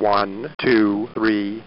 One, two, three.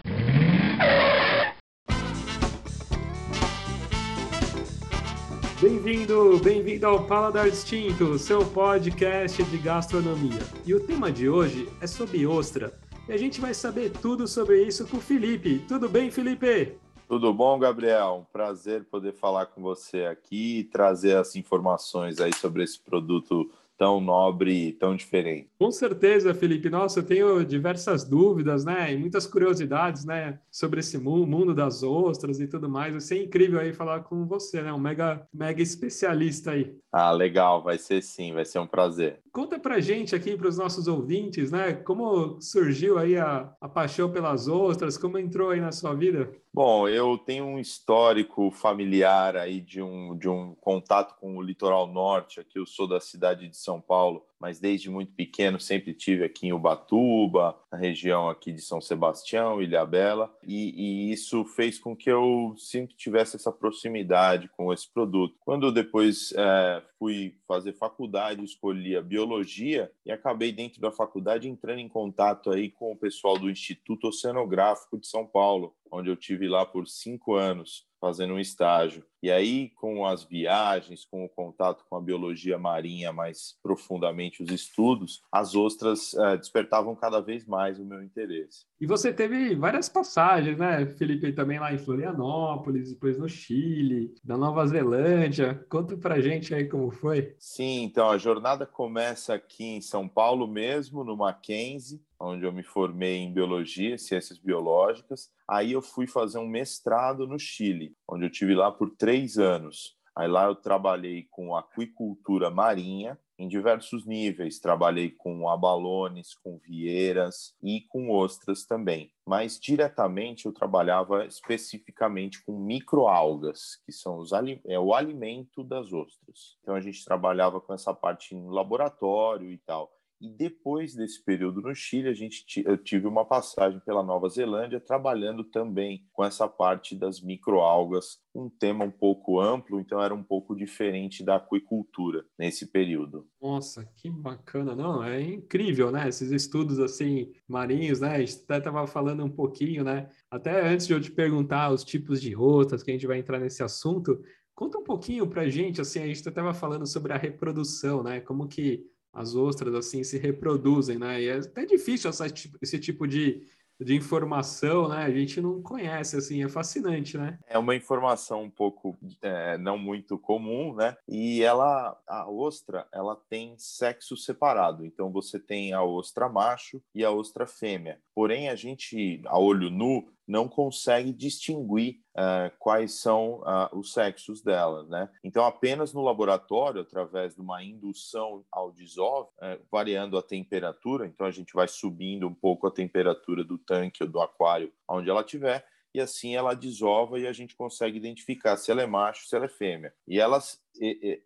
Bem-vindo, bem-vindo ao Paladar Distinto, seu podcast de gastronomia. E o tema de hoje é sobre ostra. E a gente vai saber tudo sobre isso com o Felipe. Tudo bem, Felipe? Tudo bom, Gabriel? Um prazer poder falar com você aqui e trazer as informações aí sobre esse produto tão nobre e tão diferente. Com certeza, Felipe. Nossa, eu tenho diversas dúvidas, né? E muitas curiosidades, né? Sobre esse mundo das ostras e tudo mais. Vai ser incrível aí falar com você, né? Um mega, mega especialista aí. Ah, legal. Vai ser sim. Vai ser um prazer. Conta pra gente aqui, para os nossos ouvintes, né? Como surgiu aí a, a paixão pelas ostras? Como entrou aí na sua vida? Bom, eu tenho um histórico familiar aí de um, de um contato com o litoral norte. Aqui eu sou da cidade de São Paulo, mas desde muito pequeno sempre tive aqui em Ubatuba, na região aqui de São Sebastião, Ilhabela, e, e isso fez com que eu sempre tivesse essa proximidade com esse produto. Quando depois é, fui fazer faculdade, escolhi a biologia e acabei dentro da faculdade entrando em contato aí com o pessoal do Instituto Oceanográfico de São Paulo, onde eu tive lá por cinco anos fazendo um estágio. E aí, com as viagens, com o contato com a biologia marinha mais profundamente, os estudos, as ostras é, despertavam cada vez mais o meu interesse. E você teve várias passagens, né, Felipe, também lá em Florianópolis, depois no Chile, na Nova Zelândia. Conta pra gente aí como foi. Sim, então a jornada começa aqui em São Paulo mesmo, no Mackenzie, onde eu me formei em biologia, ciências biológicas. Aí eu fui fazer um mestrado no Chile, onde eu tive lá por três anos. Aí lá eu trabalhei com aquicultura marinha em diversos níveis. Trabalhei com abalones, com vieiras e com ostras também. Mas diretamente eu trabalhava especificamente com microalgas, que são os, é o alimento das ostras. Então a gente trabalhava com essa parte em laboratório e tal. E depois desse período no Chile, a gente eu tive uma passagem pela Nova Zelândia, trabalhando também com essa parte das microalgas, um tema um pouco amplo, então era um pouco diferente da aquicultura nesse período. Nossa, que bacana, não? É incrível, né? Esses estudos assim marinhos, né? A gente até estava falando um pouquinho, né? Até antes de eu te perguntar os tipos de rotas, que a gente vai entrar nesse assunto, conta um pouquinho para gente, assim, a gente estava falando sobre a reprodução, né? Como que as ostras assim se reproduzem, né? E é até difícil essa, esse tipo de, de informação, né? A gente não conhece, assim, é fascinante, né? É uma informação um pouco é, não muito comum, né? E ela, a ostra, ela tem sexo separado. Então você tem a ostra macho e a ostra fêmea. Porém, a gente, a olho nu, não consegue distinguir uh, quais são uh, os sexos dela, né? Então, apenas no laboratório, através de uma indução ao dissolve, uh, variando a temperatura, então a gente vai subindo um pouco a temperatura do tanque ou do aquário onde ela estiver, e assim ela desova e a gente consegue identificar se ela é macho, se ela é fêmea. E elas,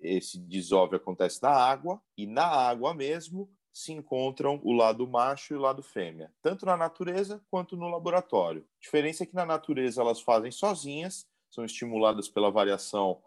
esse desove acontece na água, e na água mesmo se encontram o lado macho e o lado fêmea, tanto na natureza quanto no laboratório. A diferença é que na natureza elas fazem sozinhas, são estimuladas pela variação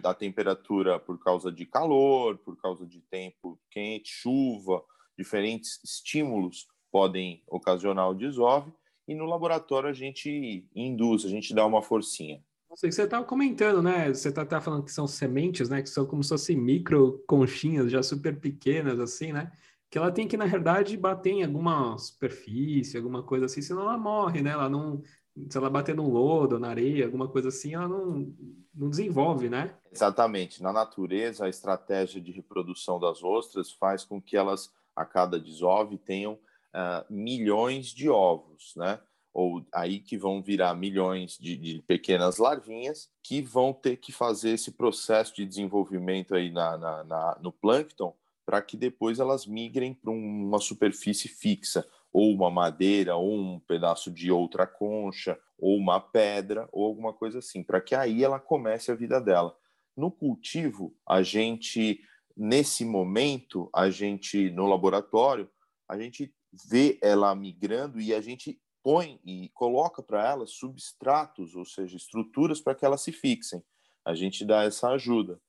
da temperatura por causa de calor, por causa de tempo quente, chuva, diferentes estímulos podem ocasionar o desove, e no laboratório a gente induz, a gente dá uma forcinha. Você estava comentando, né? Você está falando que são sementes, né? Que são como se fossem micro conchinhas, já super pequenas, assim, né? Que ela tem que, na verdade, bater em alguma superfície, alguma coisa assim, senão ela morre, né? Ela não, se ela bater no lodo, na areia, alguma coisa assim, ela não, não desenvolve, né? Exatamente. Na natureza, a estratégia de reprodução das ostras faz com que elas, a cada desove, tenham uh, milhões de ovos, né? Ou aí que vão virar milhões de, de, pequenas larvinhas que vão ter que fazer esse processo de desenvolvimento aí na, na, na no plâncton para que depois elas migrem para uma superfície fixa, ou uma madeira, ou um pedaço de outra concha, ou uma pedra, ou alguma coisa assim, para que aí ela comece a vida dela. No cultivo, a gente, nesse momento, a gente, no laboratório, a gente vê ela migrando e a gente põe e coloca para ela substratos, ou seja, estruturas para que elas se fixem. A gente dá essa ajuda.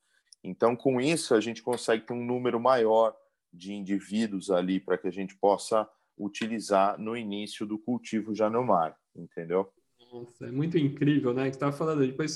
Então, com isso, a gente consegue ter um número maior de indivíduos ali para que a gente possa utilizar no início do cultivo já no mar, entendeu? Nossa, é muito incrível, né? Que estava falando, depois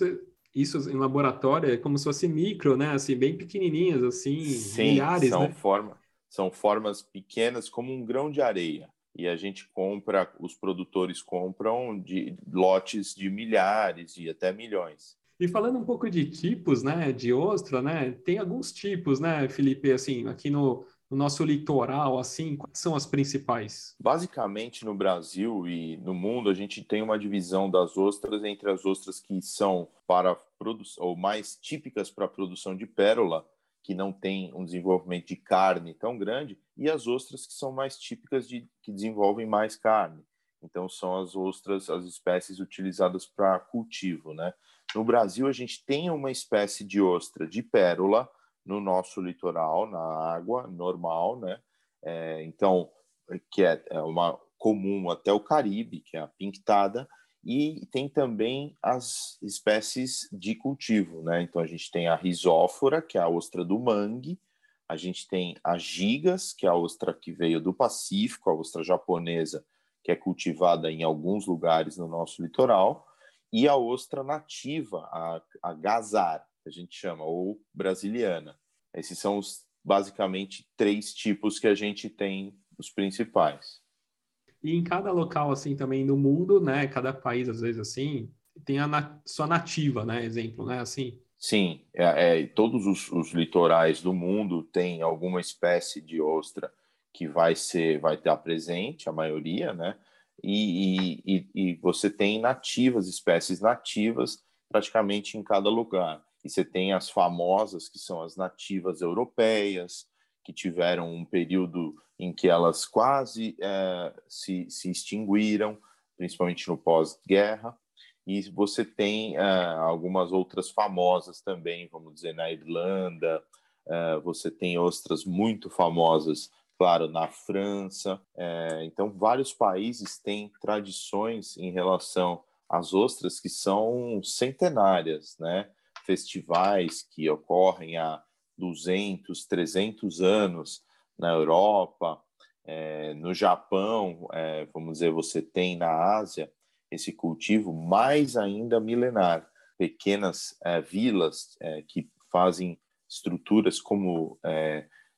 isso em laboratório é como se fosse micro, né? Assim, bem pequenininhas, assim, Sim, milhares, são né? Forma, são formas pequenas como um grão de areia. E a gente compra, os produtores compram de lotes de milhares e até milhões. E falando um pouco de tipos, né, de ostra, né, tem alguns tipos, né, Felipe, assim, aqui no, no nosso litoral, assim, quais são as principais? Basicamente, no Brasil e no mundo, a gente tem uma divisão das ostras entre as ostras que são para produção, ou mais típicas para a produção de pérola, que não tem um desenvolvimento de carne tão grande, e as ostras que são mais típicas de que desenvolvem mais carne. Então, são as ostras, as espécies utilizadas para cultivo, né? No Brasil, a gente tem uma espécie de ostra de pérola, no nosso litoral, na água normal, né? É, então, que é, é uma comum até o Caribe, que é a pintada, e tem também as espécies de cultivo, né? Então a gente tem a risófora, que é a ostra do mangue, a gente tem as gigas, que é a ostra que veio do Pacífico, a ostra japonesa, que é cultivada em alguns lugares no nosso litoral, e a ostra nativa, a, a gazar, que a gente chama, ou brasiliana. Esses são os basicamente três tipos que a gente tem, os principais. E em cada local, assim, também no mundo, né? Cada país, às vezes, assim, tem a nat sua nativa, né? Exemplo, né? Assim. Sim, é, é, todos os, os, litorais do mundo têm alguma espécie de ostra que vai ser, vai estar presente, a maioria, né? E, e, e você tem nativas, espécies nativas, praticamente em cada lugar. E você tem as famosas, que são as nativas europeias, que tiveram um período em que elas quase é, se, se extinguiram, principalmente no pós-guerra. E você tem é, algumas outras famosas também, vamos dizer, na Irlanda, é, você tem ostras muito famosas, claro, na França. É, então, vários países têm tradições em relação às ostras que são centenárias, né? festivais que ocorrem há 200, 300 anos na Europa, é, no Japão, é, vamos dizer, você tem na Ásia esse cultivo mais ainda milenar, pequenas vilas que fazem estruturas como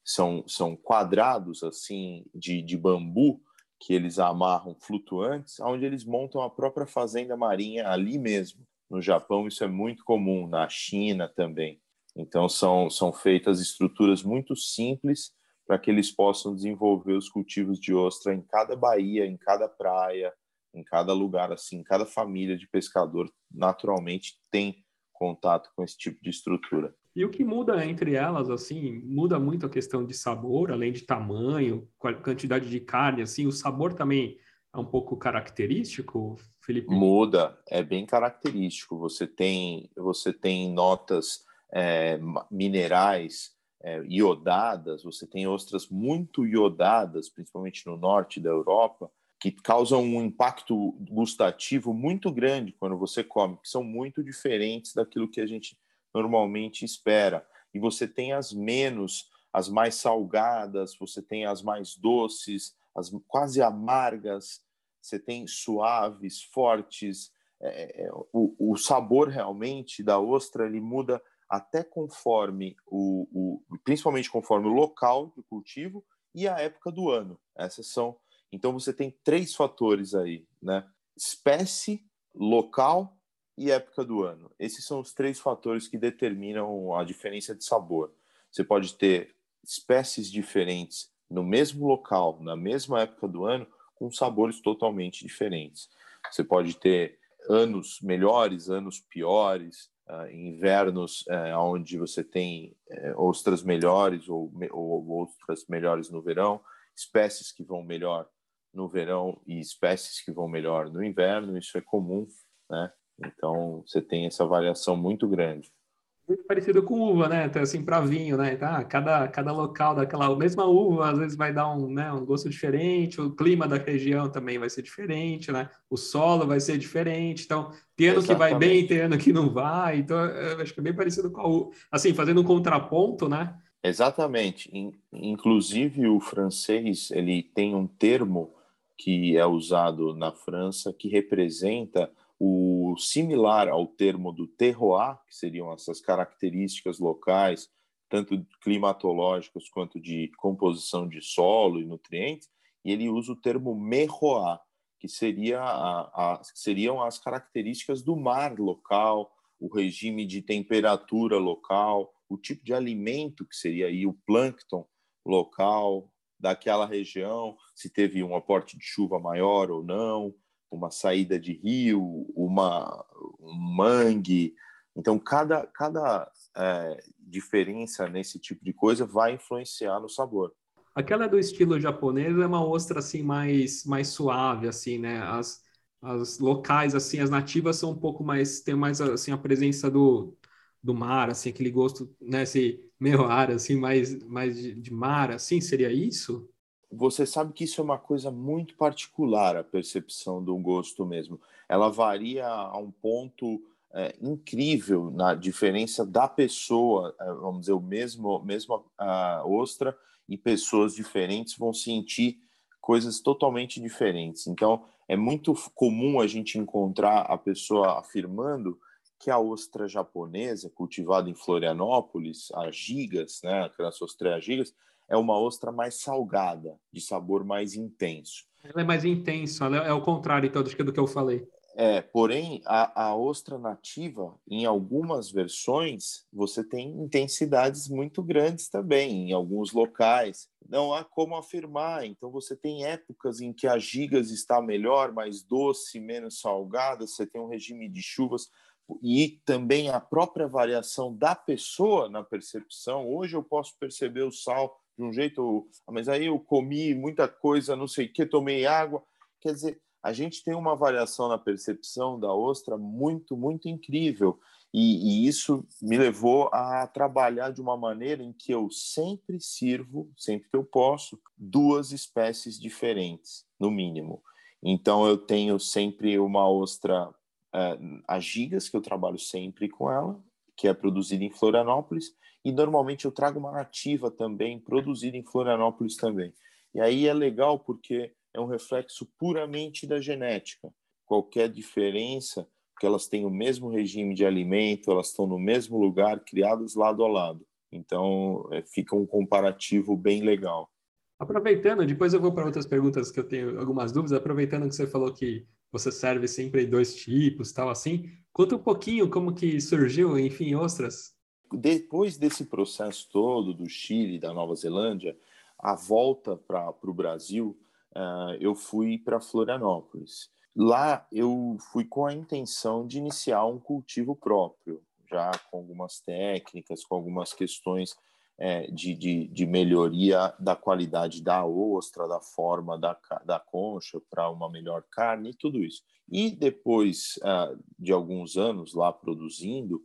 são, são quadrados assim de, de bambu que eles amarram flutuantes, onde eles montam a própria fazenda marinha ali mesmo. No Japão isso é muito comum, na China também. Então são, são feitas estruturas muito simples para que eles possam desenvolver os cultivos de ostra em cada baía, em cada praia, em cada lugar assim, cada família de pescador naturalmente tem contato com esse tipo de estrutura. E o que muda entre elas, assim, muda muito a questão de sabor, além de tamanho, quantidade de carne, assim, o sabor também é um pouco característico, Felipe? Muda, é bem característico. Você tem, você tem notas é, minerais é, iodadas, você tem ostras muito iodadas, principalmente no norte da Europa, que causam um impacto gustativo muito grande quando você come, que são muito diferentes daquilo que a gente normalmente espera. E você tem as menos, as mais salgadas, você tem as mais doces, as quase amargas, você tem suaves, fortes. É, é, o, o, sabor realmente da ostra ele muda até conforme o, o, principalmente conforme o local de cultivo e a época do ano. Essas são. Então você tem três fatores aí, né? Espécie, local e época do ano. Esses são os três fatores que determinam a diferença de sabor. Você pode ter espécies diferentes no mesmo local, na mesma época do ano, com sabores totalmente diferentes. Você pode ter anos melhores, anos piores, uh, invernos uh, onde você tem uh, ostras melhores ou, ou ostras melhores no verão, espécies que vão melhor no verão e espécies que vão melhor no inverno, isso é comum, né? Então você tem essa variação muito grande muito parecido com uva, né? Então, assim, para vinho, né? Tá? Cada, cada local daquela mesma uva, às vezes vai dar um, né, um gosto diferente, o clima da região também vai ser diferente, né? O solo vai ser diferente. Então, tem ano Exatamente. que vai bem, tem ano que não vai. Então, eu acho que é bem parecido com a uva. Assim, fazendo um contraponto, né? Exatamente. Inclusive, o francês, ele tem um termo que é usado na França, que representa o similar ao termo do terroir, que seriam essas características locais, tanto climatológicas quanto de composição de solo e nutrientes, e ele usa o termo merroir, que seria a, seriam as características do mar local, o regime de temperatura local, o tipo de alimento que seria aí o plâncton local daquela região, se teve um aporte de chuva maior ou não, uma saída de rio, uma um mangue. Então cada cada é, diferença nesse tipo de coisa vai influenciar no sabor. Aquela do estilo japonês é uma ostra assim mais mais suave assim, né? As as locais assim, as nativas são um pouco mais tem mais assim a presença do, do mar, assim, aquele gosto, né, esse ar assim, mais mais de, de mar, assim, seria isso? Você sabe que isso é uma coisa muito particular, a percepção do gosto mesmo. Ela varia a um ponto é, incrível na diferença da pessoa, é, vamos dizer, o mesmo, mesmo a ostra e pessoas diferentes vão sentir coisas totalmente diferentes. Então, é muito comum a gente encontrar a pessoa afirmando que a ostra japonesa, cultivada em Florianópolis, a gigas, né, aquelas ostras gigas, é uma ostra mais salgada, de sabor mais intenso. Ela é mais intensa, é o contrário então do que eu falei. É, porém, a, a, ostra nativa, em algumas versões, você tem intensidades muito grandes também, em alguns locais. Não há como afirmar. Então, você tem épocas em que a gigas está melhor, mais doce, menos salgada, você tem um regime de chuvas e também a própria variação da pessoa na percepção. Hoje eu posso perceber o sal de um jeito, mas aí eu comi muita coisa, não sei o que, tomei água. Quer dizer, a gente tem uma variação na percepção da ostra muito, muito incrível. E, e, isso me levou a trabalhar de uma maneira em que eu sempre sirvo, sempre que eu posso, duas espécies diferentes, no mínimo. Então, eu tenho sempre uma ostra, uh, a gigas, que eu trabalho sempre com ela, que é produzida em Florianópolis, e normalmente eu trago uma nativa também, produzida em Florianópolis também. E aí é legal porque é um reflexo puramente da genética. Qualquer diferença, porque elas têm o mesmo regime de alimento, elas estão no mesmo lugar, criadas lado a lado. Então, é, fica um comparativo bem legal. Aproveitando, depois eu vou para outras perguntas que eu tenho algumas dúvidas. Aproveitando que você falou que você serve sempre dois tipos, tal assim, conta um pouquinho como que surgiu, enfim, ostras. Depois desse processo todo do Chile, da Nova Zelândia, a volta para o Brasil uh, eu fui para Florianópolis. Lá eu fui com a intenção de iniciar um cultivo próprio, já com algumas técnicas, com algumas questões é, de, de, de, melhoria da qualidade da ostra, da forma da, da concha para uma melhor carne e tudo isso. E depois uh, de alguns anos lá produzindo,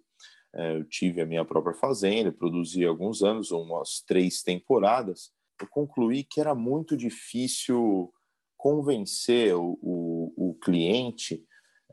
eu tive a minha própria fazenda, produzi alguns anos, umas três temporadas, eu concluí que era muito difícil convencer o, o, o cliente,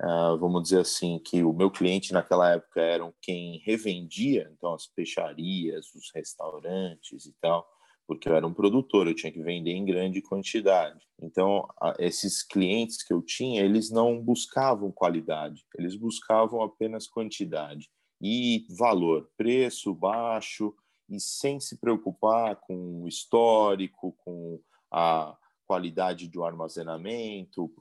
uh, vamos dizer assim, que o meu cliente naquela época eram quem revendia, então as peixarias, os restaurantes e tal, porque eu era um produtor, eu tinha que vender em grande quantidade. Então, esses clientes que eu tinha, eles não buscavam qualidade, eles buscavam apenas quantidade e valor, preço baixo, e sem se preocupar com o histórico, com a qualidade do armazenamento,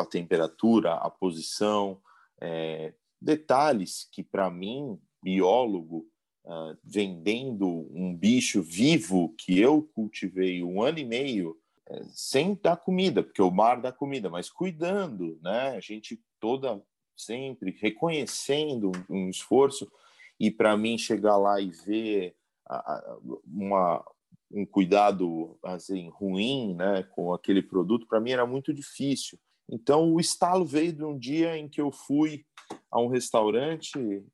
a temperatura, a posição, é, detalhes que para mim, biólogo, uh, vendendo um bicho vivo que eu cultivei um ano e meio, é, sem dar comida, porque o mar dá comida, mas cuidando, né? A gente toda sempre reconhecendo um, esforço e para mim chegar lá e ver uma, um cuidado assim ruim, né, com aquele produto, para mim era muito difícil. Então o estalo veio de um dia em que eu fui a um restaurante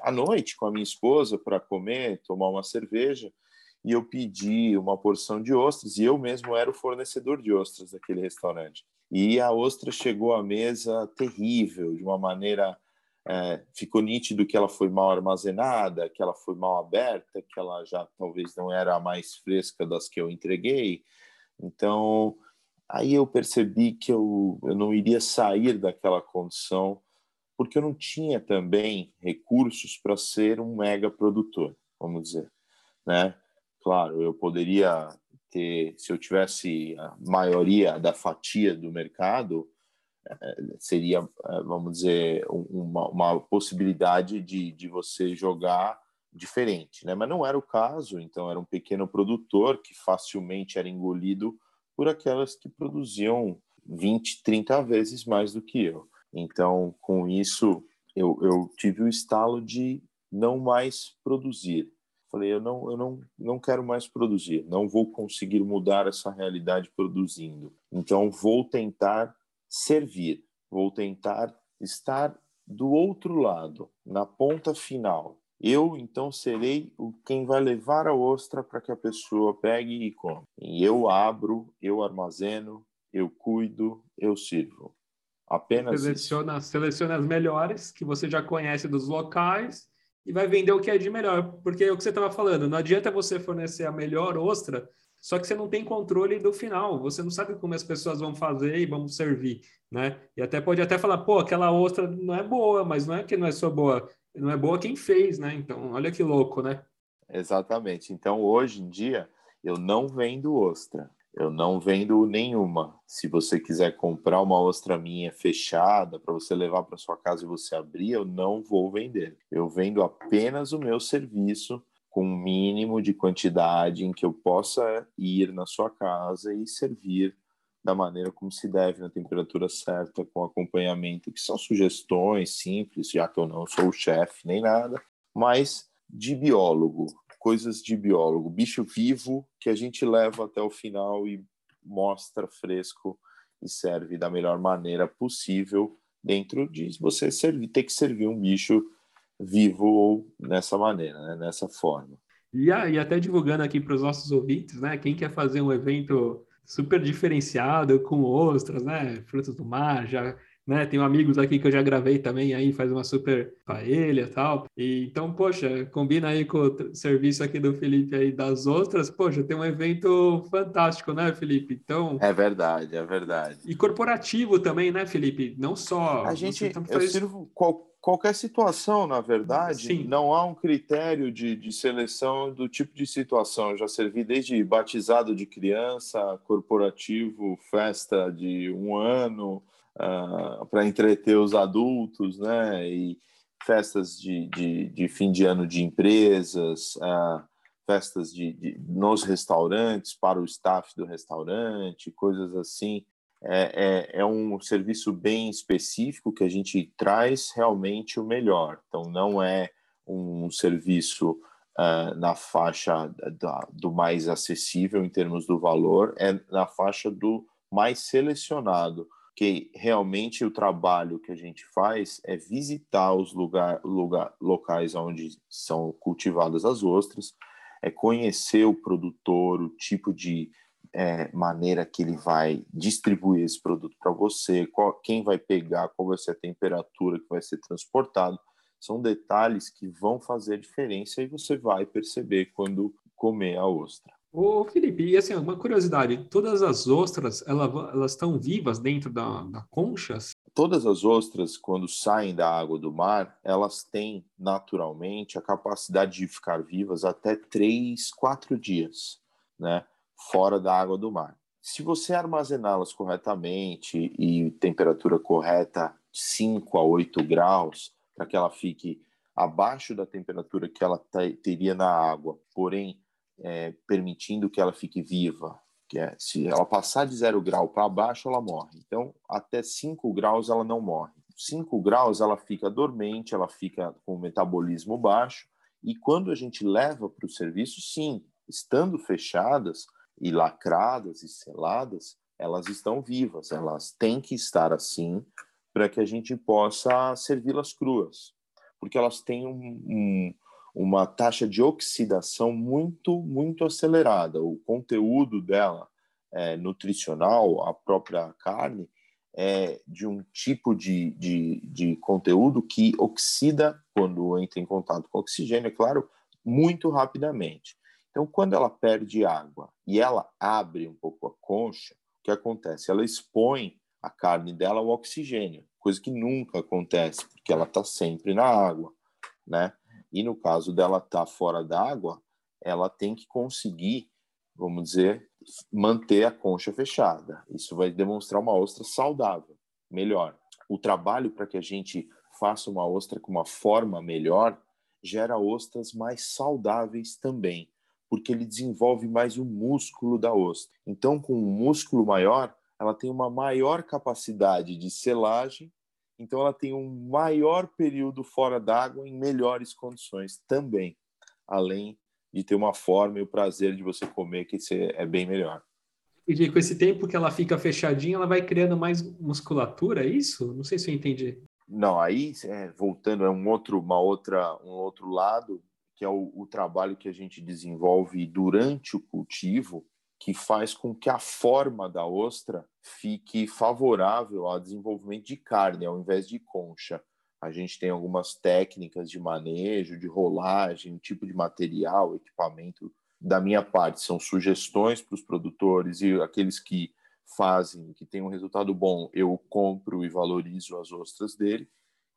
à noite com a minha esposa para comer, tomar uma cerveja, e eu pedi uma porção de ostras e eu mesmo era o fornecedor de ostras daquele restaurante. E a ostra chegou à mesa terrível, de uma maneira é, ficou nítido que ela foi mal armazenada, que ela foi mal aberta, que ela já talvez não era a mais fresca das que eu entreguei. Então, aí eu percebi que eu, eu não iria sair daquela condição, porque eu não tinha também recursos para ser um mega produtor, vamos dizer, né? Claro, eu poderia ter, se eu tivesse a maioria da fatia do mercado, eh, seria, eh, vamos dizer, uma, uma possibilidade de, de você jogar diferente, né? Mas não era o caso, então era um pequeno produtor que facilmente era engolido por aquelas que produziam 20, 30 vezes mais do que eu. Então, com isso, eu, eu tive o estalo de não mais produzir. Falei, eu não, eu não, não quero mais produzir, não vou conseguir mudar essa realidade produzindo. Então, vou tentar servir, vou tentar estar do outro lado, na ponta final. Eu, então, serei o quem vai levar a ostra para que a pessoa pegue e come. E eu abro, eu armazeno, eu cuido, eu sirvo. Apenas seleciona, seleciona as melhores que você já conhece dos locais e vai vender o que é de melhor. Porque é o que você estava falando, não adianta você fornecer a melhor ostra, só que você não tem controle do final, você não sabe como as pessoas vão fazer e vão servir, né? E até pode até falar, pô, aquela ostra não é boa, mas não é que não é só boa, não é boa quem fez, né? Então, olha que louco, né? Exatamente. Então, hoje em dia, eu não vendo ostra. Eu não vendo nenhuma. Se você quiser comprar uma ostra minha fechada para você levar para sua casa e você abrir, eu não vou vender. Eu vendo apenas o meu serviço com um mínimo de quantidade em que eu possa ir na sua casa e servir da maneira como se deve, na temperatura certa, com acompanhamento, que são sugestões simples, já que eu não sou o chefe nem nada, mas de biólogo, coisas de biólogo, bicho vivo que a gente leva até o final e mostra fresco e serve da melhor maneira possível dentro de você servir, ter que servir um bicho vivo ou nessa maneira, né? nessa forma. E, e até divulgando aqui para os nossos ouvintes, né? Quem quer fazer um evento super diferenciado com ostras, né? Frutos do mar, já né? Tenho amigos aqui que eu já gravei também, aí faz uma super paella e tal. E, então, poxa, combina aí com o serviço aqui do Felipe aí das ostras, poxa, tem um evento fantástico, né, Felipe? Então... É verdade, é verdade. E corporativo também, né, Felipe? Não só... A gente, eu sirvo qual, qualquer situação, na verdade, Sim. não há um critério de, de seleção do tipo de situação. Eu já servi desde batizado de criança, corporativo, festa de um ano, uh, para entreter os adultos, né? E festas de, de, de, fim de ano de empresas, uh, festas de, de, nos restaurantes para o staff do restaurante, coisas assim. É, é, é, um serviço bem específico que a gente traz realmente o melhor. Então, não é um serviço uh, na faixa da, do mais acessível em termos do valor, é na faixa do mais selecionado que realmente o trabalho que a gente faz é visitar os lugar, lugar, locais onde são cultivadas as ostras, é conhecer o produtor, o tipo de é, maneira que ele vai distribuir esse produto para você, qual, quem vai pegar, qual vai ser a temperatura que vai ser transportado. São detalhes que vão fazer diferença e você vai perceber quando comer a ostra. Ô, Felipe, e assim, uma curiosidade, todas as ostras, elas estão vivas dentro da, da concha? Todas as ostras, quando saem da água do mar, elas têm naturalmente a capacidade de ficar vivas até três, quatro dias, né? Fora da água do mar. Se você armazená-las corretamente e temperatura correta, 5 a 8 graus, para que ela fique abaixo da temperatura que ela teria na água, porém é, permitindo que ela fique viva, que é se ela passar de zero grau para baixo, ela morre. Então, até 5 graus ela não morre. 5 graus ela fica dormente, ela fica com o metabolismo baixo, e quando a gente leva para o serviço, sim, estando fechadas e lacradas e seladas, elas estão vivas, elas têm que estar assim para que a gente possa servi-las cruas, porque elas têm um, um uma taxa de oxidação muito, muito acelerada. O conteúdo dela é, nutricional, a própria carne, é de um tipo de, de, de conteúdo que oxida quando entra em contato com oxigênio, é claro, muito rapidamente. Então, quando ela perde água e ela abre um pouco a concha, o que acontece? Ela expõe a carne dela ao oxigênio, coisa que nunca acontece, porque ela está sempre na água, né? E no caso dela estar tá fora d'água, ela tem que conseguir, vamos dizer, manter a concha fechada. Isso vai demonstrar uma ostra saudável, melhor. O trabalho para que a gente faça uma ostra com uma forma melhor gera ostras mais saudáveis também, porque ele desenvolve mais o músculo da ostra. Então, com um músculo maior, ela tem uma maior capacidade de selagem, então ela tem um maior período fora d'água em melhores condições também, além de ter uma forma e o prazer de você comer que é bem melhor. E com esse tempo que ela fica fechadinha, ela vai criando mais musculatura, é isso? Não sei se eu entendi. Não, aí é, voltando é um outro, uma outra, um outro lado que é o, o trabalho que a gente desenvolve durante o cultivo, que faz com que a forma da ostra fique favorável ao desenvolvimento de carne ao invés de concha. A gente tem algumas técnicas de manejo, de rolagem, tipo de material, equipamento. Da minha parte, são sugestões para os produtores e aqueles que fazem, que tem um resultado bom, eu compro e valorizo as ostras dele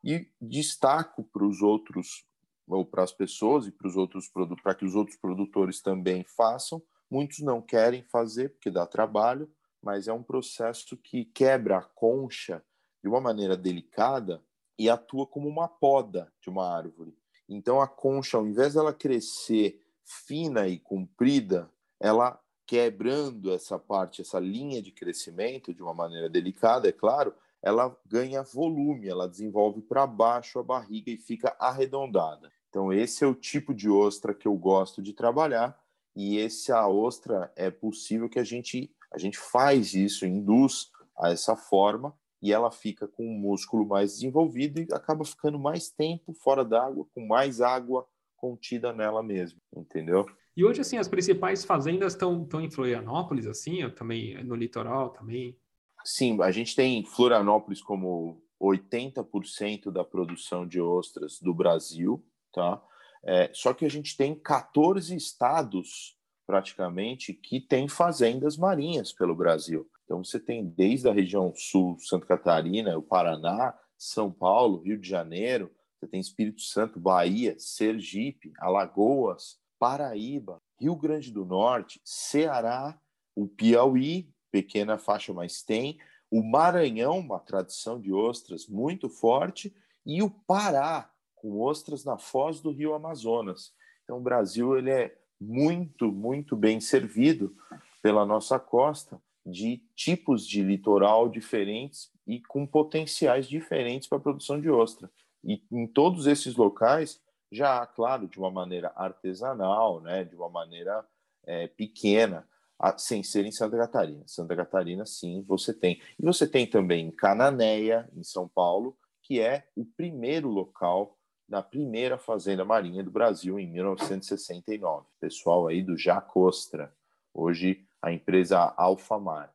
e destaco para os outros ou para as pessoas e para os outros para que os outros produtores também façam. Muitos não querem fazer porque dá trabalho, mas é um processo que quebra a concha de uma maneira delicada e atua como uma poda de uma árvore. Então a concha, ao invés dela crescer fina e comprida, ela quebrando essa parte, essa linha de crescimento de uma maneira delicada, é claro, ela ganha volume, ela desenvolve para baixo a barriga e fica arredondada. Então esse é o tipo de ostra que eu gosto de trabalhar e esse a ostra é possível que a gente a gente faz isso, induz a essa forma e ela fica com um músculo mais desenvolvido e acaba ficando mais tempo fora d'água, com mais água contida nela mesmo, entendeu? E hoje, assim, as principais fazendas estão em Florianópolis, assim, também no litoral também? Sim, a gente tem Florianópolis como 80% da produção de ostras do Brasil, tá? É, só que a gente tem 14 estados, praticamente, que têm fazendas marinhas pelo Brasil. Então você tem desde a região sul, Santa Catarina, o Paraná, São Paulo, Rio de Janeiro, você tem Espírito Santo, Bahia, Sergipe, Alagoas, Paraíba, Rio Grande do Norte, Ceará, o Piauí, pequena faixa, mas tem, o Maranhão, uma tradição de ostras muito forte, e o Pará, com ostras na foz do Rio Amazonas. Então, o Brasil ele é muito, muito bem servido pela nossa costa de tipos de litoral diferentes e com potenciais diferentes para a produção de ostra. E em todos esses locais, já, claro, de uma maneira artesanal, né, de uma maneira é, pequena, a, sem ser em Santa Catarina. Santa Catarina, sim, você tem. E você tem também em Cananéia, em São Paulo, que é o primeiro local da primeira fazenda marinha do Brasil em 1969. Pessoal aí do Jacostra, hoje a empresa Alfamar.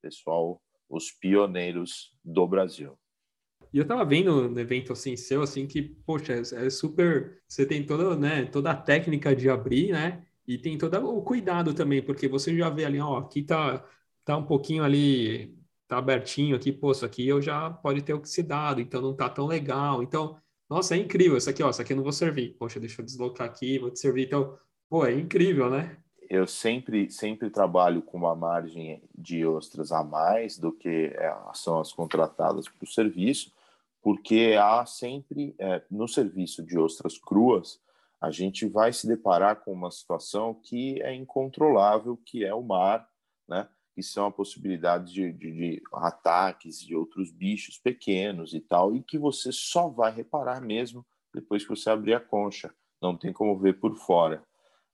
Pessoal, os pioneiros do Brasil. E eu tava vendo no evento assim seu, assim, que, poxa, é, super. Você tem toda, né, toda a técnica de abrir, né? E tem todo o cuidado também, porque você já vê ali, ó, aqui tá, tá um pouquinho ali, tá abertinho aqui, isso aqui eu já pode ter oxidado, então não tá tão legal. Então, nossa, é incrível isso aqui, ó, isso aqui eu não vou servir. Poxa, deixa eu deslocar aqui, vou te servir. Então, pô, é incrível, né? Eu sempre, sempre trabalho com uma margem de ostras a mais do que é, são as contratadas para o serviço, porque há sempre, é, no serviço de ostras cruas, a gente vai se deparar com uma situação que é incontrolável, que é o mar, né? Que são a possibilidade de, de, de, ataques de outros bichos pequenos e tal, e que você só vai reparar mesmo depois que você abrir a concha. Não tem como ver por fora.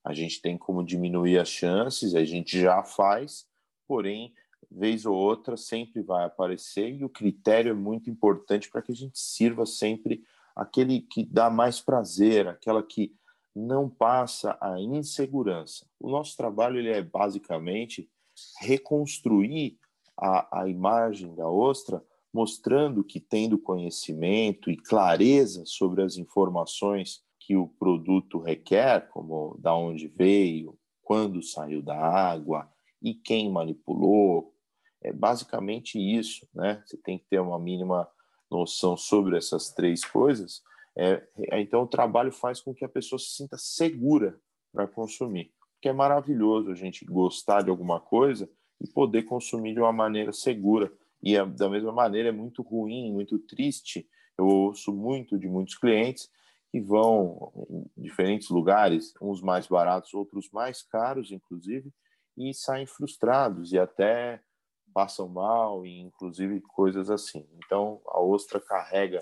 A gente tem como diminuir as chances, a gente já faz, porém vez ou outra sempre vai aparecer e o critério é muito importante para que a gente sirva sempre aquele que dá mais prazer, aquela que não passa a insegurança. O nosso trabalho ele é basicamente reconstruir a, a imagem da ostra, mostrando que tendo conhecimento e clareza sobre as informações que o produto requer, como da onde veio, quando saiu da água e quem manipulou, é basicamente isso, né? Você tem que ter uma mínima noção sobre essas três coisas. É, é então, o trabalho faz com que a pessoa se sinta segura para consumir. Porque é maravilhoso a gente gostar de alguma coisa e poder consumir de uma maneira segura. E é, da mesma maneira é muito ruim, muito triste. Eu ouço muito de muitos clientes que vão em diferentes lugares, uns mais baratos, outros mais caros, inclusive, e saem frustrados e até passam mal, e inclusive coisas assim. Então, a ostra carrega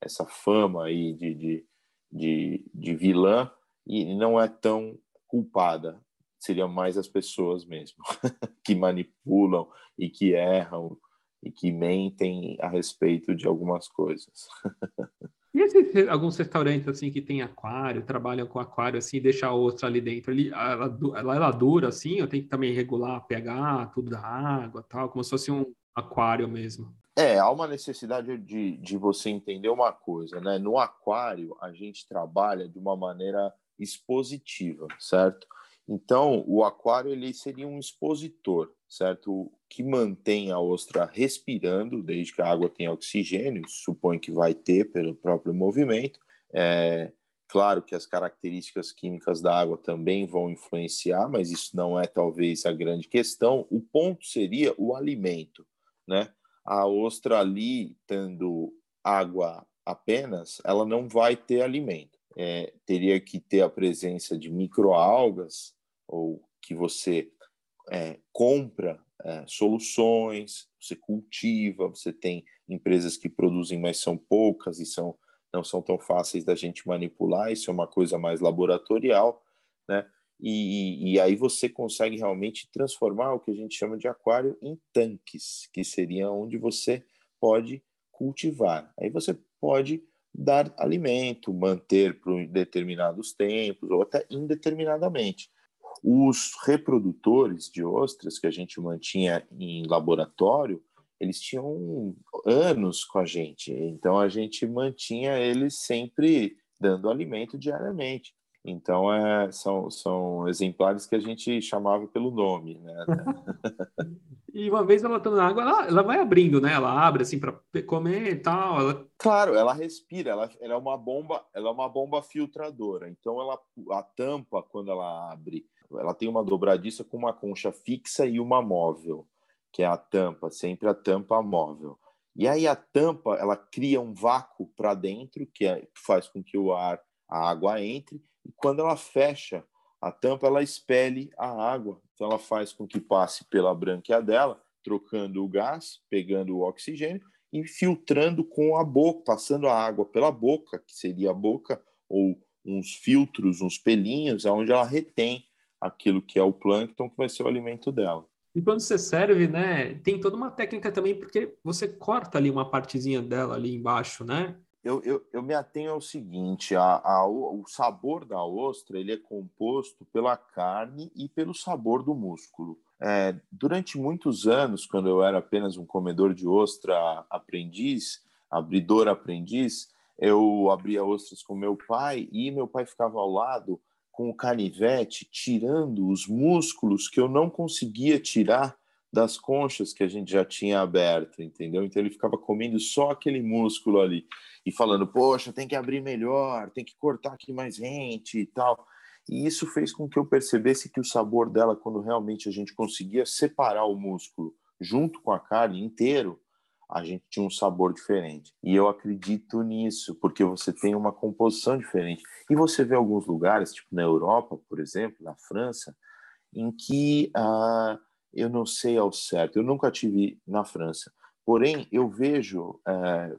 essa fama aí de, de, de, de vilã e não é tão culpada. Seriam mais as pessoas mesmo que manipulam e que erram e que mentem a respeito de algumas coisas. E esses, alguns restaurantes assim que tem aquário, trabalham com aquário assim, deixar a ostra ali dentro, ali, ela, ela, ela dura assim, eu tenho que também regular pH, tudo da água, tal, como se fosse um aquário mesmo. É, há uma necessidade de, de você entender uma coisa, né? No aquário, a gente trabalha de uma maneira expositiva, certo? Então, o aquário ele seria um expositor, certo? Que mantém a ostra respirando, desde que a água tenha oxigênio, supõe que vai ter pelo próprio movimento. É, claro que as características químicas da água também vão influenciar, mas isso não é talvez a grande questão. O ponto seria o alimento, né? A ostra ali, tendo água apenas, ela não vai ter alimento. É, teria que ter a presença de microalgas ou que você é, compra é, soluções, você cultiva, você tem empresas que produzem, mas são poucas e são não são tão fáceis da gente manipular, isso é uma coisa mais laboratorial, né? E, e, aí você consegue realmente transformar o que a gente chama de aquário em tanques, que seria onde você pode cultivar. Aí você pode dar alimento, manter por determinados tempos ou até indeterminadamente. Os reprodutores de ostras que a gente mantinha em laboratório, eles tinham anos com a gente, então a gente mantinha eles sempre dando alimento diariamente. Então, é, são, são exemplares que a gente chamava pelo nome, né? e uma vez ela está na água, ela, ela, vai abrindo, né? Ela abre assim para comer e tal. Ela... Claro, ela respira. Ela, ela, é uma bomba, ela é uma bomba filtradora. Então, ela, a tampa quando ela abre, ela tem uma dobradiça com uma concha fixa e uma móvel, que é a tampa, sempre a tampa móvel. E aí a tampa, ela cria um vácuo para dentro, que, é, que faz com que o ar, a água entre, e quando ela fecha a tampa, ela expele a água. Então ela faz com que passe pela branquiadela, trocando o gás, pegando o oxigênio e filtrando com a boca, passando a água pela boca, que seria a boca, ou uns filtros, uns pelinhos, onde ela retém aquilo que é o plâncton, que vai ser o alimento dela. E quando você serve, né, tem toda uma técnica também, porque você corta ali uma partezinha dela ali embaixo, né? Eu, eu, eu me atenho ao seguinte, a, a, o sabor da ostra ele é composto pela carne e pelo sabor do músculo. É, durante muitos anos, quando eu era apenas um comedor de ostra aprendiz, abridor aprendiz, eu abria ostras com meu pai e meu pai ficava ao lado com o canivete, tirando os músculos que eu não conseguia tirar das conchas que a gente já tinha aberto, entendeu? Então ele ficava comendo só aquele músculo ali e falando, poxa, tem que abrir melhor, tem que cortar aqui mais rente e tal. E isso fez com que eu percebesse que o sabor dela, quando realmente a gente conseguia separar o músculo junto com a carne inteiro, a gente tinha um sabor diferente. E eu acredito nisso, porque você tem uma composição diferente. E você vê alguns lugares, tipo na Europa, por exemplo, na França, em que ah, eu não sei ao certo, eu nunca tive na França, porém eu vejo é,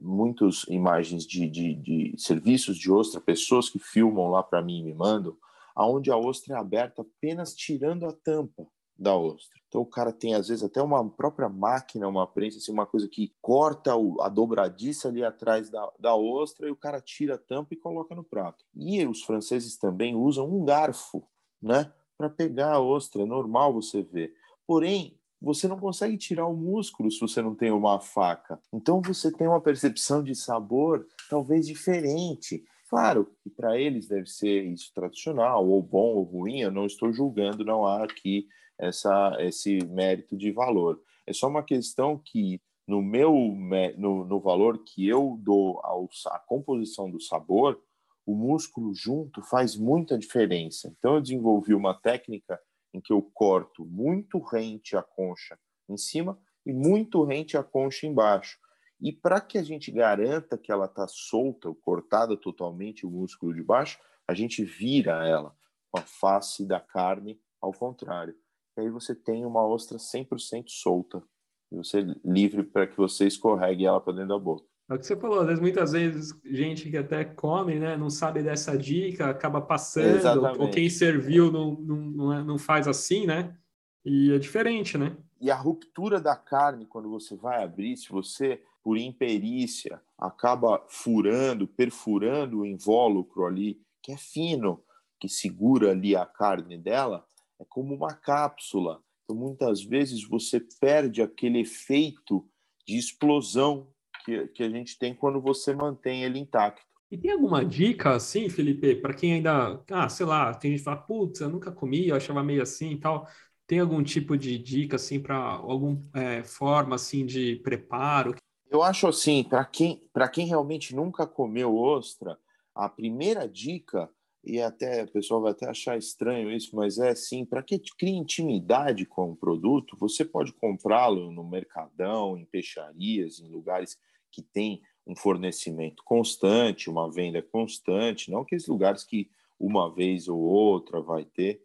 muitas imagens de, de, de, serviços de ostra, pessoas que filmam lá para mim e me mandam, aonde a ostra é aberta apenas tirando a tampa da ostra. Então o cara tem às vezes até uma própria máquina, uma prensa, assim, uma coisa que corta a dobradiça ali atrás da, da ostra e o cara tira a tampa e coloca no prato. E os franceses também usam um garfo, né, para pegar a ostra. É normal você ver. Porém, você não consegue tirar o músculo se você não tem uma faca. Então você tem uma percepção de sabor talvez diferente. Claro que para eles deve ser isso tradicional, ou bom ou ruim, eu não estou julgando, não há aqui essa, esse mérito de valor. É só uma questão que no meu no, no valor que eu dou ao, à composição do sabor, o músculo junto faz muita diferença. Então eu desenvolvi uma técnica em que eu corto muito rente a concha em cima e muito rente a concha embaixo. E para que a gente garanta que ela está solta, cortada totalmente o músculo de baixo, a gente vira ela com a face da carne ao contrário. E aí você tem uma ostra 100% solta. E você livre para que você escorregue ela para dentro da boca. É o que você falou, muitas vezes, gente que até come, né, não sabe dessa dica, acaba passando, Exatamente. ou quem serviu não, não, é, não faz assim, né? E é diferente, né? E a ruptura da carne, quando você vai abrir, se você, por imperícia, acaba furando, perfurando o invólucro ali, que é fino, que segura ali a carne dela, é como uma cápsula. Então, muitas vezes, você perde aquele efeito de explosão que, que a gente tem quando você mantém ele intacto. E tem alguma dica, assim, Felipe, para quem ainda, ah, sei lá, tem gente que fala, putz, eu nunca comi, eu achava meio assim e tal. Tem algum tipo de dica, assim, para alguma é, forma, assim, de preparo? Eu acho assim, para quem, quem realmente nunca comeu ostra, a primeira dica, e até o pessoal vai até achar estranho isso, mas é assim, para que crie intimidade com o produto, você pode comprá-lo no mercadão, em peixarias, em lugares que tem um fornecimento constante, uma venda constante, não aqueles lugares que uma vez ou outra vai ter.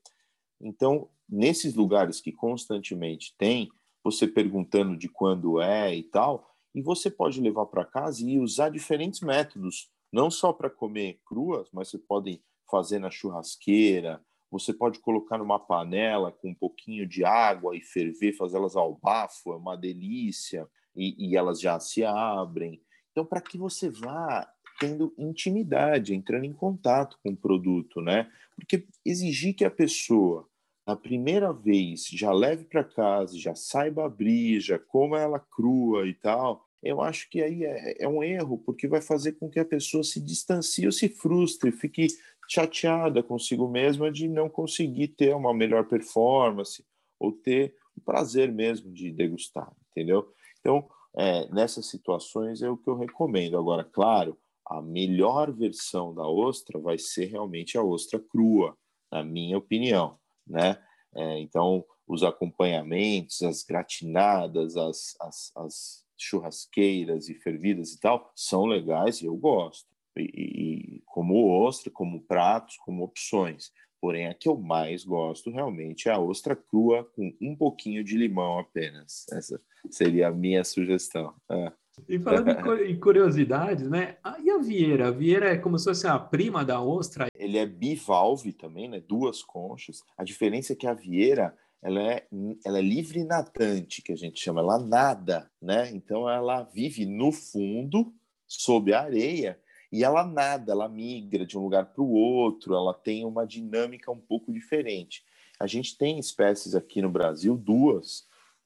Então, nesses lugares que constantemente tem, você perguntando de quando é e tal, e você pode levar para casa e usar diferentes métodos, não só para comer cruas, mas você pode fazer na churrasqueira, você pode colocar numa panela com um pouquinho de água e ferver, fazê-las ao bafo, é uma delícia e, e elas já se abrem. Então, para que você vá tendo intimidade, entrando em contato com o produto, né? Porque exigir que a pessoa, na primeira vez, já leve para casa, já saiba abrir, já coma ela crua e tal, eu acho que aí é, é, um erro, porque vai fazer com que a pessoa se distancie ou se frustre, fique chateada consigo mesma de não conseguir ter uma melhor performance ou ter o prazer mesmo de degustar, entendeu? Então, é, nessas situações é o que eu recomendo. Agora, claro, a melhor versão da ostra vai ser realmente a ostra crua, na minha opinião, né? É, então, os acompanhamentos, as gratinadas, as, as, as, churrasqueiras e fervidas e tal, são legais e eu gosto. E, e, como ostra, como pratos, como opções. Porém, a que eu mais gosto realmente é a ostra crua com um pouquinho de limão apenas. Essa seria a minha sugestão. É. E falando em curiosidades, né? Ah, e a vieira? A vieira é como se fosse a prima da ostra? Ele é bivalve também, né? Duas conchas. A diferença é que a vieira ela é, ela é livre natante, que a gente chama. Ela nada, né? Então ela vive no fundo, sob a areia, e ela nada, ela migra de um lugar para o outro, ela tem uma dinâmica um pouco diferente. A gente tem espécies aqui no Brasil, duas,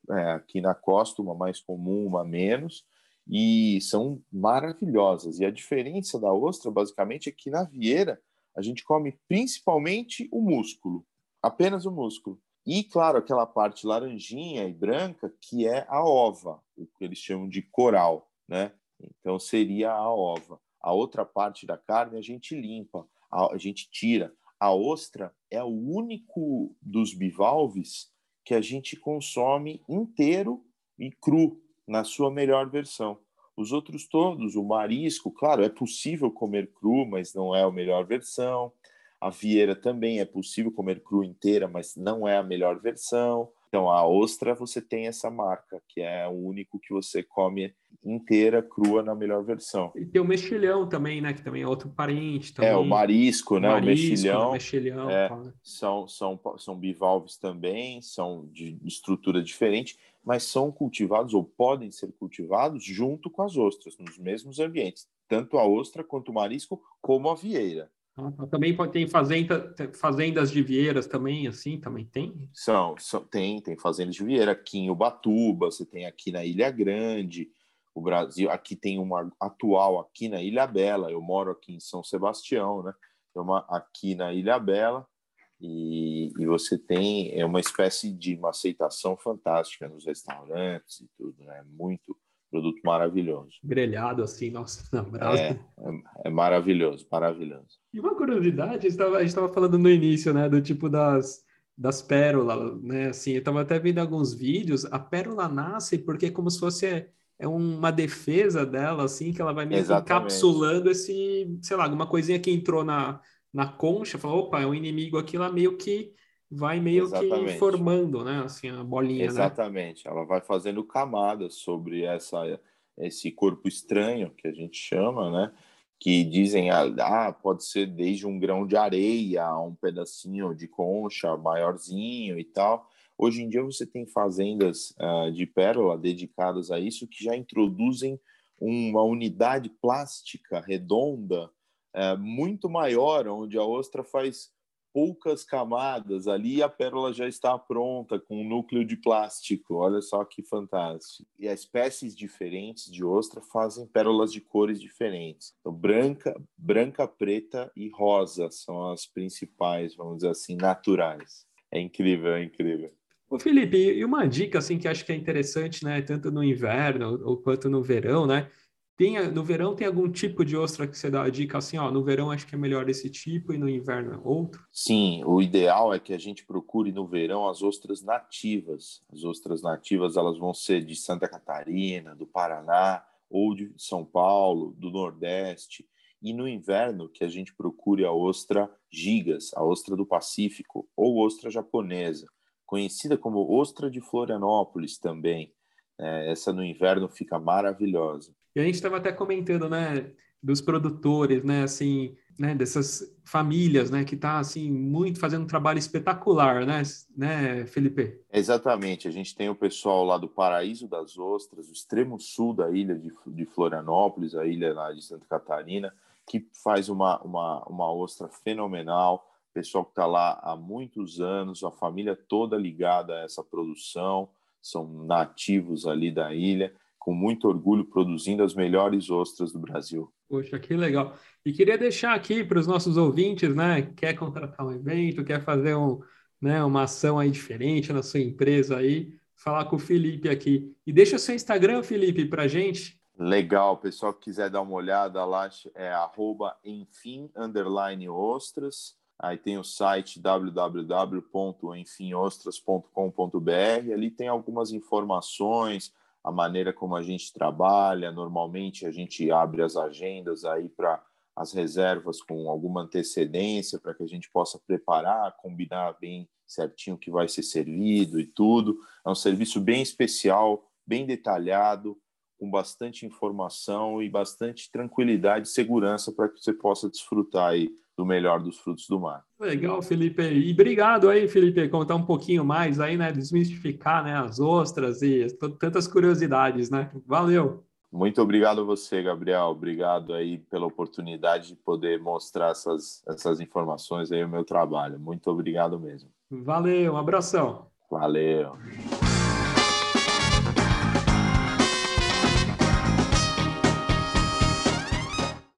é, aqui na costa, uma mais comum, uma menos, e são maravilhosas. E a diferença da ostra, basicamente, é que na vieira a gente come principalmente o músculo, apenas o músculo. E, claro, aquela parte laranjinha e branca, que é a ova, o que eles chamam de coral, né? Então, seria a ova. A outra parte da carne a gente limpa, a, gente tira. A ostra é o único dos bivalves que a gente consome inteiro e cru, na sua melhor versão. Os outros todos, o marisco, claro, é possível comer cru, mas não é a melhor versão. A vieira também é possível comer cru inteira, mas não é a melhor versão. Então, a ostra você tem essa marca, que é o único que você come inteira, crua, na melhor versão. E tem o mexilhão também, né? Que também é outro parente. Também. É, o marisco, né? Marisco, o mexilhão. mexilhão é, são, são, são bivalves também, são de estrutura diferente, mas são cultivados ou podem ser cultivados junto com as ostras, nos mesmos ambientes. Tanto a ostra quanto o marisco, como a vieira. Ah, também pode, tem fazenda, fazendas de vieiras também, assim, também tem? São, são, tem, tem fazendas de vieira aqui em Ubatuba, você tem aqui na Ilha Grande, o Brasil, aqui tem uma atual aqui na Ilha Bela, eu moro aqui em São Sebastião, né? Tem uma aqui na Ilha Bela, E, e, você tem é uma espécie de uma aceitação fantástica nos restaurantes e tudo, né? Muito produto maravilhoso. Grelhado assim, nossa, na brasa. É, é, é, maravilhoso, maravilhoso. E uma curiosidade, a gente estava falando no início, né, do tipo das, das pérolas, né, assim, eu estava até vendo alguns vídeos, a pérola nasce porque é como se fosse é uma defesa dela, assim, que ela vai meio encapsulando esse, sei lá, alguma coisinha que entrou na, na concha, falou, opa, é um inimigo aqui, ela meio que vai meio Exatamente. que formando, né, assim, a bolinha, né? Exatamente, né? ela vai fazendo camadas sobre essa, esse corpo estranho, que a gente chama, né, que dizem, ah, ah, pode ser desde um grão de areia a um pedacinho de concha maiorzinho e tal, Hoje em dia você tem fazendas uh, de pérola dedicadas a isso que já introduzem uma unidade plástica redonda uh, muito maior, onde a ostra faz poucas camadas ali a pérola já está pronta com um núcleo de plástico. Olha só que fantástico. E as espécies diferentes de ostra fazem pérolas de cores diferentes. Então, branca, branca, preta e rosa são as principais, vamos dizer assim, naturais. É incrível, é incrível. Ô Felipe, e uma dica assim que acho que é interessante, né, tanto no inverno ou quanto no verão, né? Tem, no verão tem algum tipo de ostra que você dá a dica assim, ó, no verão acho que é melhor esse tipo e no inverno é outro? Sim, o ideal é que a gente procure no verão as ostras nativas. As ostras nativas, elas vão ser de Santa Catarina, do Paraná ou de São Paulo, do Nordeste. E no inverno que a gente procure a ostra gigas, a ostra do Pacífico ou ostra japonesa conhecida como ostra de Florianópolis também. É, essa no inverno fica maravilhosa. E a gente estava até comentando, né, dos produtores, né, assim, né, dessas famílias, né, que tá assim muito fazendo um trabalho espetacular, né, né, Felipe? Exatamente. A gente tem o pessoal lá do Paraíso das Ostras, o extremo sul da ilha de, de Florianópolis, a ilha lá de Santa Catarina, que faz uma, uma, uma ostra fenomenal pessoal que está lá há muitos anos, a família toda ligada a essa produção, são nativos ali da ilha, com muito orgulho produzindo as melhores ostras do Brasil. Poxa, que legal. E queria deixar aqui para os nossos ouvintes, né, quer contratar um evento, quer fazer um, né, uma ação aí diferente na sua empresa aí, falar com o Felipe aqui. E deixa o seu Instagram, Felipe, para gente. Legal, pessoal que quiser dar uma olhada lá, é arroba enfim, underline ostras. Aí tem o site www.enfimostras.com.br. Ali tem algumas informações, a maneira como a gente trabalha. Normalmente a gente abre as agendas aí para as reservas com alguma antecedência para que a gente possa preparar, combinar bem certinho o que vai ser servido e tudo. É um serviço bem especial, bem detalhado, com bastante informação e bastante tranquilidade e segurança para que você possa desfrutar aí do melhor dos frutos do mar. Legal, Felipe. E obrigado aí, Felipe, contar um pouquinho mais aí, né? Desmistificar né, as ostras e tantas curiosidades, né? Valeu. Muito obrigado a você, Gabriel. Obrigado aí pela oportunidade de poder mostrar essas, essas informações aí, o meu trabalho. Muito obrigado mesmo. Valeu, um abração. Valeu.